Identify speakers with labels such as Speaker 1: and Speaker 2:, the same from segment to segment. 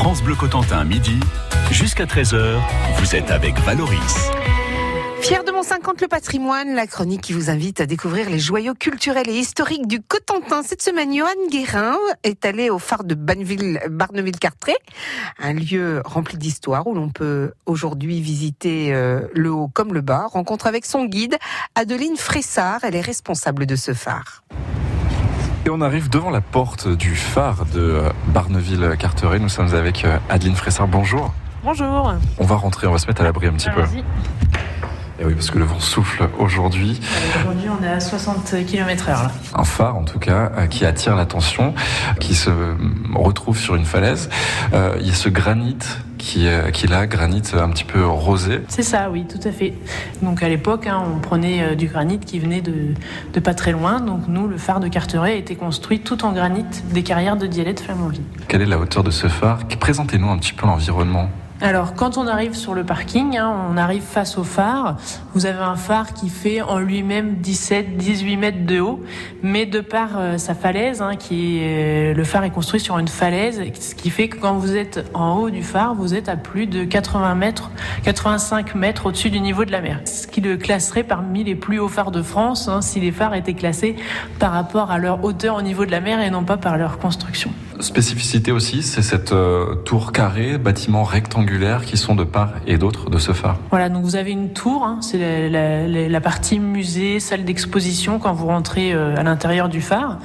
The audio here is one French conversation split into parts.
Speaker 1: France Bleu Cotentin, midi, jusqu'à 13h, vous êtes avec Valoris.
Speaker 2: Fier de mon 50 le patrimoine, la chronique qui vous invite à découvrir les joyaux culturels et historiques du Cotentin. Cette semaine, Johan Guérin est allé au phare de Barneville-Cartré, un lieu rempli d'histoire où l'on peut aujourd'hui visiter euh, le haut comme le bas. Rencontre avec son guide, Adeline Fressard, elle est responsable de ce phare.
Speaker 3: Et on arrive devant la porte du phare de euh, Barneville-Carteret. Nous sommes avec euh, Adeline Fressard. Bonjour.
Speaker 4: Bonjour.
Speaker 3: On va rentrer, on va se mettre à l'abri un petit peu. Et oui, parce que le vent souffle aujourd'hui.
Speaker 4: Aujourd'hui, on est à 60 km h
Speaker 3: Un phare, en tout cas, euh, qui attire l'attention, qui se retrouve sur une falaise. Euh, il y a ce granit qui, qui est là, granit un petit peu rosé.
Speaker 4: C'est ça, oui, tout à fait. Donc à l'époque, hein, on prenait euh, du granit qui venait de, de, pas très loin. Donc nous, le phare de Carteret a été construit tout en granit des carrières de dialecte Flamanville.
Speaker 3: Quelle est la hauteur de ce phare? Présentez-nous un petit peu l'environnement.
Speaker 4: Alors, quand on arrive sur le parking, hein, on arrive face au phare. Vous avez un phare qui fait en lui-même 17-18 mètres de haut, mais de par euh, sa falaise, hein, qui est, le phare est construit sur une falaise, ce qui fait que quand vous êtes en haut du phare, vous êtes à plus de 80 mètres, 85 mètres au-dessus du niveau de la mer. Ce qui le classerait parmi les plus hauts phares de France, hein, si les phares étaient classés par rapport à leur hauteur au niveau de la mer et non pas par leur construction.
Speaker 3: Spécificité aussi, c'est cette euh, tour carrée, bâtiment rectangulaire qui sont de part et d'autre de ce phare.
Speaker 4: Voilà, donc vous avez une tour, hein, c'est la, partie musée, salle d'exposition quand vous rentrez euh, à l'intérieur du phare.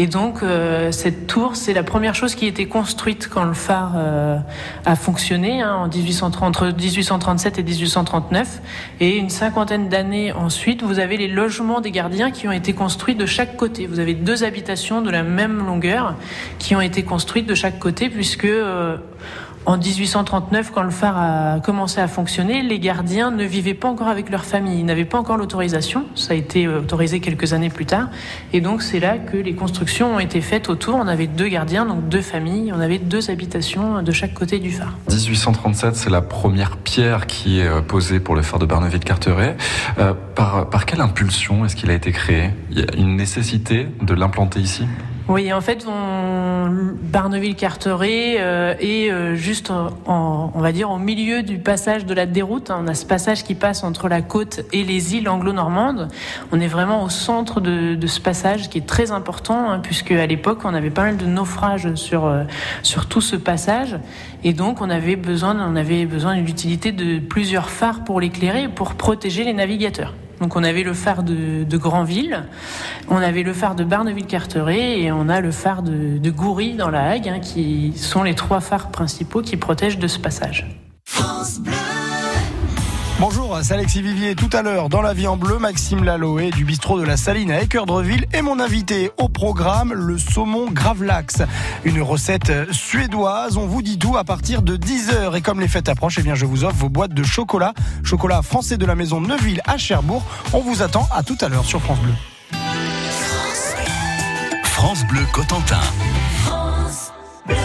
Speaker 4: Et donc euh, cette tour, c'est la première chose qui a été construite quand le phare euh, a fonctionné hein, en 1830, entre 1837 et 1839. Et une cinquantaine d'années ensuite, vous avez les logements des gardiens qui ont été construits de chaque côté. Vous avez deux habitations de la même longueur qui ont été construites de chaque côté, puisque euh, en 1839, quand le phare a commencé à fonctionner, les gardiens ne vivaient pas encore avec leur famille, ils n'avaient pas encore l'autorisation. Ça a été autorisé quelques années plus tard, et donc c'est là que les constructions ont été faites autour. On avait deux gardiens, donc deux familles, on avait deux habitations de chaque côté du phare.
Speaker 3: 1837, c'est la première pierre qui est euh, posée pour le phare de Barneville-Carteret. Euh, par, par quelle impulsion est-ce qu'il a été créé? Il y a une nécessité de l'implanter ici?
Speaker 4: Oui, en fait, on, Barneville-Carteret euh, est euh, juste, en, on va dire, au milieu du passage de la déroute. On a ce passage qui passe entre la côte et les îles anglo-normandes. On est vraiment au centre de, de, ce passage qui est très important, hein, puisque à l'époque, on avait pas mal de naufrages sur euh, sur tout ce passage, et donc on avait besoin, on avait besoin de l'utilité de plusieurs phares pour l'éclairer, pour protéger les navigateurs. Donc on avait le phare de, de Granville, on avait le phare de Barneville-Carteret et on a le phare de, Goury dans la Hague, hein, qui sont les trois phares principaux qui protègent de ce passage.
Speaker 5: Bonjour, c'est Alexis Vivier. Tout à l'heure, dans la vie en bleu, Maxime Laloé du bistrot de la Saline à Équeurdreville et mon invité au programme, le saumon Gravlax. Une recette suédoise. On vous dit tout à partir de 10h. Et comme les fêtes approchent, eh bien, je vous offre vos boîtes de chocolat. Chocolat français de la maison Neuville à Cherbourg. On vous attend à tout à l'heure sur France Bleu.
Speaker 1: France Bleu Cotentin.
Speaker 6: France Bleu.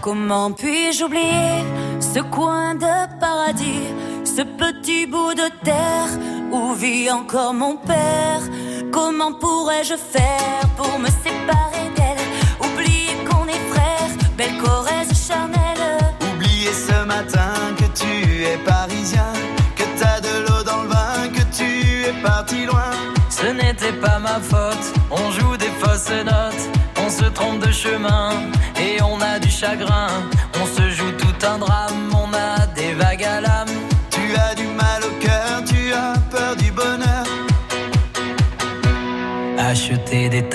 Speaker 6: Comment puis-je oublier ce coin de paradis? Ce petit bout de terre où vit encore mon père. Comment pourrais-je faire pour me séparer d'elle? Oublier qu'on est frères, belle Corrèze charnelle.
Speaker 7: Oublier ce matin que tu es parisien, que t'as de l'eau dans le vin, que tu es parti loin.
Speaker 8: Ce n'était pas ma faute, on joue des fausses notes, on se trompe de chemin et on a du chagrin.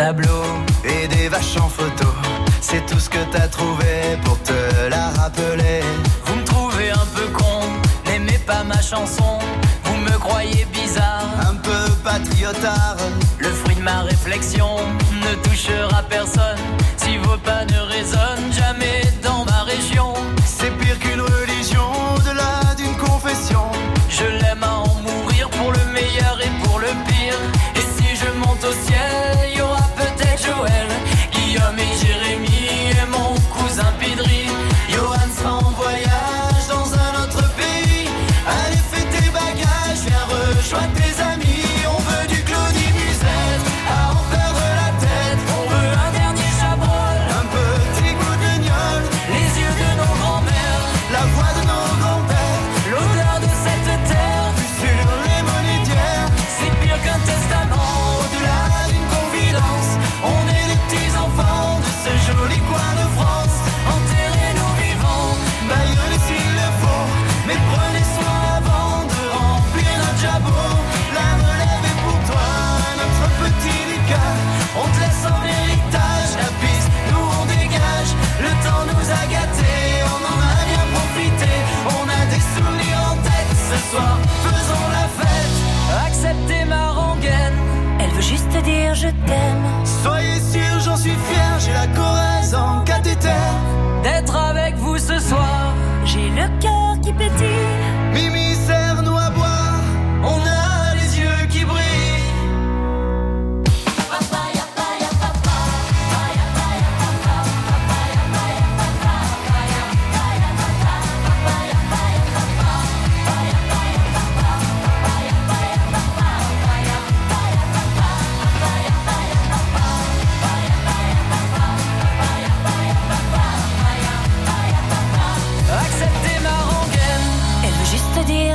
Speaker 8: Tableaux
Speaker 7: et des vaches en photo, c'est tout ce que t'as trouvé pour te la rappeler.
Speaker 8: Vous me trouvez un peu con, n'aimez pas ma chanson, vous me croyez bizarre,
Speaker 7: un peu patriotard.
Speaker 8: Le fruit de ma réflexion ne touchera personne. Si vos pas ne résonnent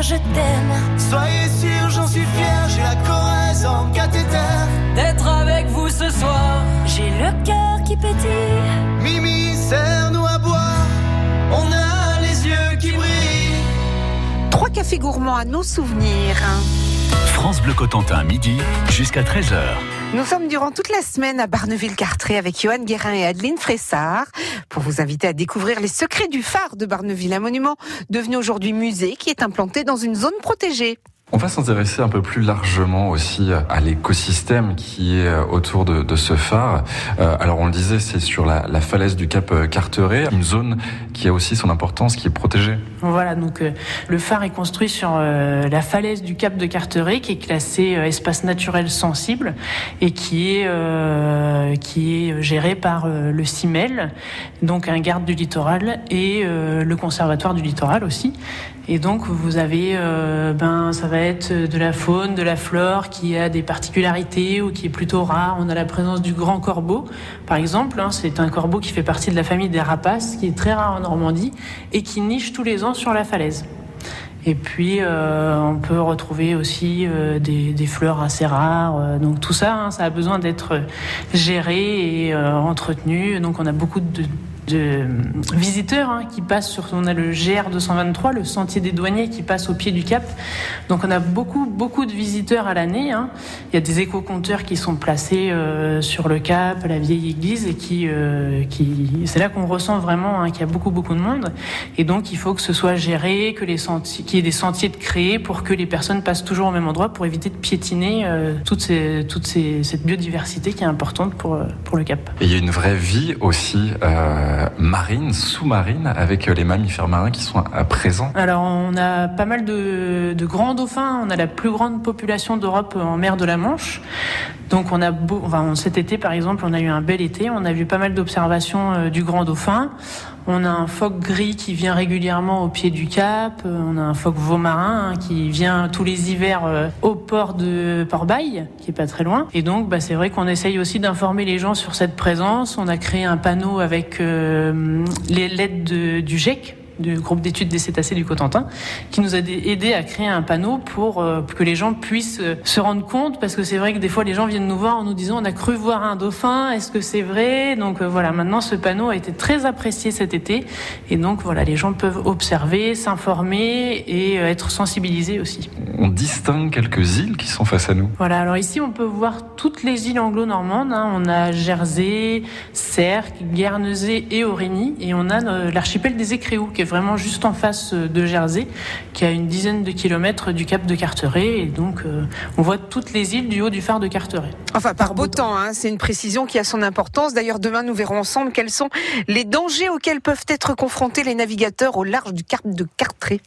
Speaker 8: je
Speaker 6: t'aime.
Speaker 7: Soyez sûr, j'en suis fier, j'ai la Corrèze en cathéter.
Speaker 8: D'être avec vous ce soir.
Speaker 6: J'ai le cœur qui pétille.
Speaker 7: Mimi, serre-nous à boire, on a les yeux qui brillent.
Speaker 2: Trois cafés gourmands à nos souvenirs.
Speaker 1: France Bleu Cotentin, midi jusqu'à 13h.
Speaker 2: Nous sommes durant toute la semaine à Barneville-Cartré avec Johan Guérin et Adeline Fressard pour vous inviter à découvrir les secrets du phare de Barneville, un monument devenu aujourd'hui musée qui est implanté dans une zone protégée.
Speaker 3: On va s'intéresser un peu plus largement aussi à l'écosystème qui est autour de, ce phare. Euh, alors on le disait, c'est sur la, la, falaise du Cap Carteret, une zone qui a aussi son importance, qui est protégée.
Speaker 4: Voilà, donc euh, le phare est construit sur euh, la falaise du Cap de Carteret, qui est classé euh, espace naturel sensible et qui est qui est géré par le CIMEL, donc un garde du littoral et le conservatoire du littoral aussi. Et donc vous avez, euh, ben ça va être de la faune, de la flore qui a des particularités ou qui est plutôt rare. On a la présence du grand corbeau, par exemple. Hein, c'est un corbeau qui fait partie de la famille des rapaces, qui est très rare en Normandie et qui niche tous les ans sur la falaise. Et puis euh, on peut retrouver aussi euh, des, fleurs assez rares. Donc tout ça, hein, ça a besoin d'être géré et entretenu. Donc on a beaucoup de de visiteurs hein, qui passent sur. On a le GR 223, le sentier des douaniers qui passe au pied du cap. Donc on a beaucoup beaucoup de visiteurs à l'année. Hein. Il y a des éco-compteurs qui sont placés euh, sur le cap, la vieille église, et qui, euh, c'est là qu'on ressent vraiment hein, qu'il y a beaucoup beaucoup de monde. Et donc il faut que ce soit géré, que les qu'il y ait des sentiers de créer pour que les personnes passent toujours au même endroit pour éviter de piétiner euh, toute, cette biodiversité qui est importante pour pour le cap.
Speaker 3: Il y a une vraie vie aussi. Euh marine, sous-marine, avec les mammifères marins qui sont à présent
Speaker 4: Alors, on a pas mal de, de grands dauphins. On a la plus grande population d'Europe en mer de la Manche. Donc, on a beau, enfin, cet été, par exemple, on a eu un bel été. On a vu pas mal d'observations euh, du grand dauphin. On a un phoque gris qui vient régulièrement au pied du cap. On a un phoque vaumarin hein, qui vient tous les hivers euh, au port de Port-Bail, qui est pas très loin. Et donc, bah, c'est vrai qu'on essaye aussi d'informer les gens sur cette présence. On a créé un panneau avec euh, les lettres du GEC, du groupe d'études des cétacés du Cotentin, qui nous a aidé à créer un panneau pour, euh, que les gens puissent euh, se rendre compte, parce que c'est vrai que des fois les gens viennent nous voir en nous disant on a cru voir un dauphin, est-ce que c'est vrai? Donc euh, voilà, maintenant ce panneau a été très apprécié cet été, et donc voilà, les gens peuvent observer, s'informer et être sensibilisés aussi.
Speaker 3: On distingue quelques îles qui sont face à nous.
Speaker 4: Voilà, alors ici on peut voir toutes les îles anglo-normandes, hein. on a Jersey, Sercq, Guernesey et Aurigny, et on a l'archipel des Écréous qui est vraiment juste en face de Jersey, qui a une dizaine de kilomètres du cap de Carteret. Et donc, euh, on voit toutes les îles du haut du phare de Carteret.
Speaker 2: Enfin, par, beau temps, hein, c'est une précision qui a son importance. D'ailleurs, demain, nous verrons ensemble quels sont les dangers auxquels peuvent être confrontés les navigateurs au large du cap de Carteret.